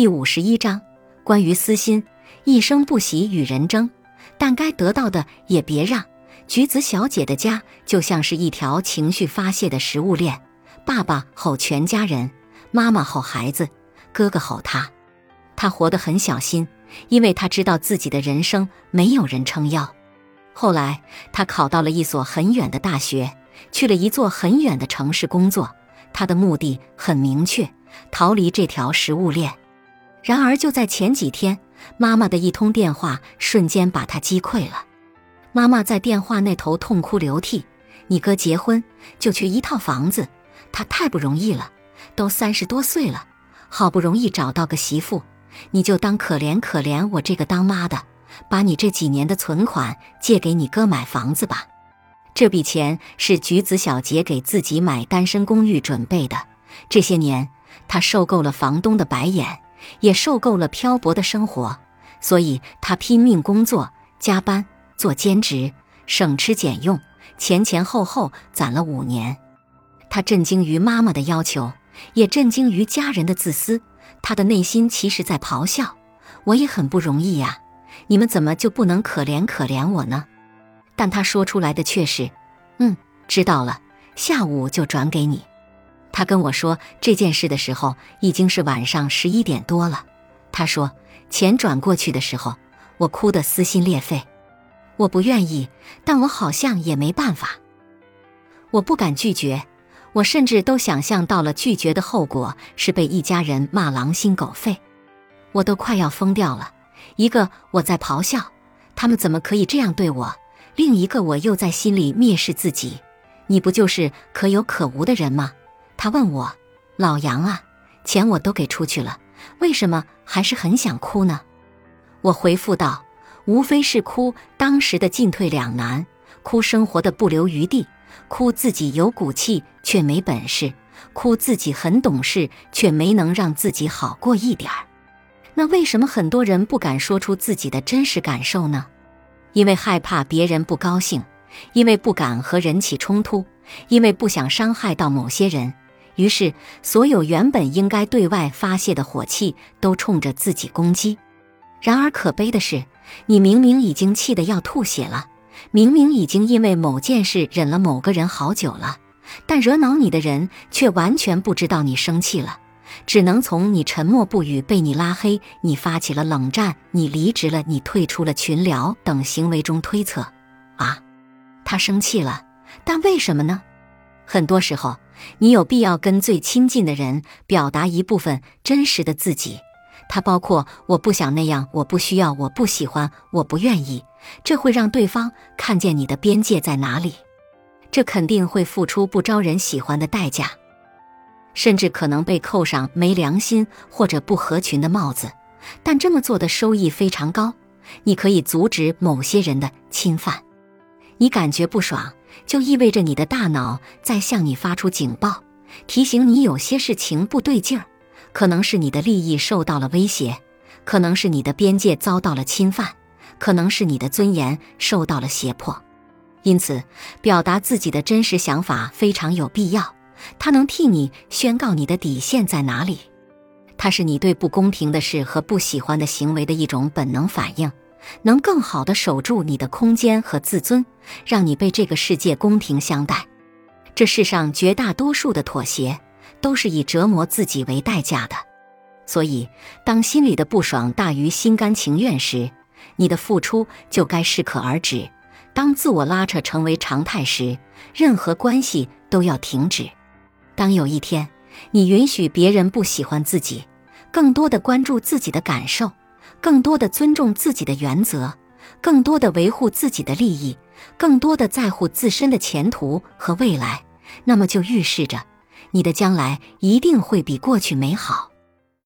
第五十一章，关于私心，一生不喜与人争，但该得到的也别让。橘子小姐的家就像是一条情绪发泄的食物链，爸爸吼全家人，妈妈吼孩子，哥哥吼他。他活得很小心，因为他知道自己的人生没有人撑腰。后来，他考到了一所很远的大学，去了一座很远的城市工作。他的目的很明确，逃离这条食物链。然而，就在前几天，妈妈的一通电话瞬间把他击溃了。妈妈在电话那头痛哭流涕：“你哥结婚就缺一套房子，他太不容易了，都三十多岁了，好不容易找到个媳妇，你就当可怜可怜我这个当妈的，把你这几年的存款借给你哥买房子吧。这笔钱是橘子小姐给自己买单身公寓准备的。这些年，她受够了房东的白眼，也受够了漂泊的生活，所以他拼命工作，加班。”做兼职，省吃俭用，前前后后攒了五年。他震惊于妈妈的要求，也震惊于家人的自私。他的内心其实在咆哮：“我也很不容易呀，你们怎么就不能可怜可怜我呢？”但他说出来的却是：“嗯，知道了，下午就转给你。”他跟我说这件事的时候，已经是晚上十一点多了。他说钱转过去的时候，我哭得撕心裂肺。我不愿意，但我好像也没办法。我不敢拒绝，我甚至都想象到了拒绝的后果是被一家人骂狼心狗肺。我都快要疯掉了。一个我在咆哮，他们怎么可以这样对我？另一个我又在心里蔑视自己。你不就是可有可无的人吗？他问我，老杨啊，钱我都给出去了，为什么还是很想哭呢？我回复道。无非是哭当时的进退两难，哭生活的不留余地，哭自己有骨气却没本事，哭自己很懂事却没能让自己好过一点儿。那为什么很多人不敢说出自己的真实感受呢？因为害怕别人不高兴，因为不敢和人起冲突，因为不想伤害到某些人。于是，所有原本应该对外发泄的火气都冲着自己攻击。然而可悲的是。你明明已经气得要吐血了，明明已经因为某件事忍了某个人好久了，但惹恼你的人却完全不知道你生气了，只能从你沉默不语、被你拉黑、你发起了冷战、你离职了、你退出了群聊等行为中推测：啊，他生气了，但为什么呢？很多时候，你有必要跟最亲近的人表达一部分真实的自己。它包括我不想那样，我不需要，我不喜欢，我不愿意。这会让对方看见你的边界在哪里，这肯定会付出不招人喜欢的代价，甚至可能被扣上没良心或者不合群的帽子。但这么做的收益非常高，你可以阻止某些人的侵犯。你感觉不爽，就意味着你的大脑在向你发出警报，提醒你有些事情不对劲儿。可能是你的利益受到了威胁，可能是你的边界遭到了侵犯，可能是你的尊严受到了胁迫。因此，表达自己的真实想法非常有必要。它能替你宣告你的底线在哪里。它是你对不公平的事和不喜欢的行为的一种本能反应，能更好的守住你的空间和自尊，让你被这个世界公平相待。这世上绝大多数的妥协。都是以折磨自己为代价的，所以当心里的不爽大于心甘情愿时，你的付出就该适可而止；当自我拉扯成为常态时，任何关系都要停止。当有一天你允许别人不喜欢自己，更多的关注自己的感受，更多的尊重自己的原则，更多的维护自己的利益，更多的在乎自身的前途和未来，那么就预示着。你的将来一定会比过去美好。